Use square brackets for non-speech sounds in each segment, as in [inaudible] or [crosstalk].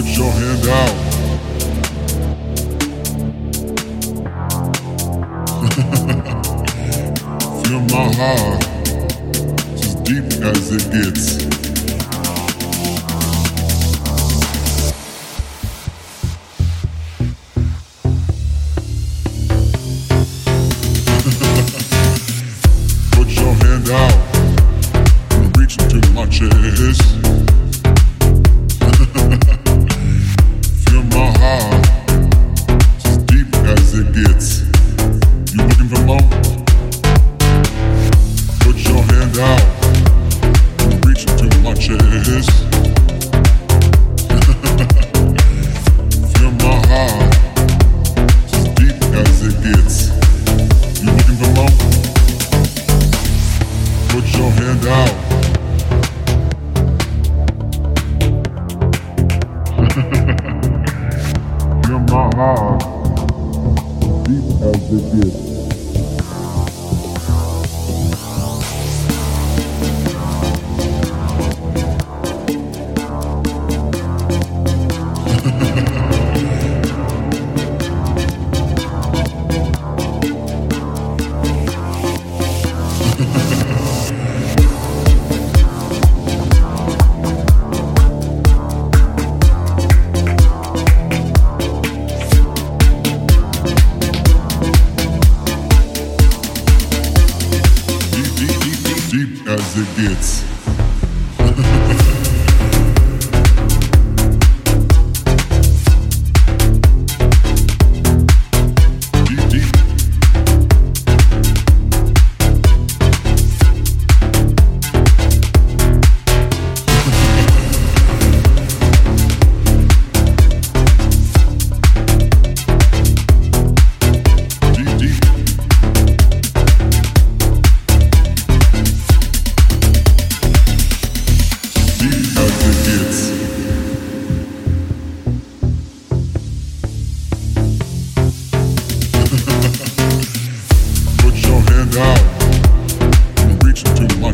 put your hand out. [laughs] Feel my heart, as deep as it gets. [laughs] You're my heart, deep as it is. as it gets. [laughs]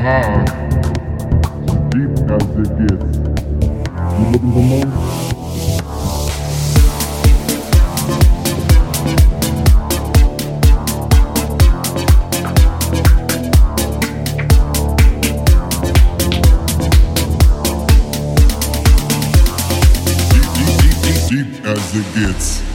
hard, deep as it gets. You looking for more? as it gets.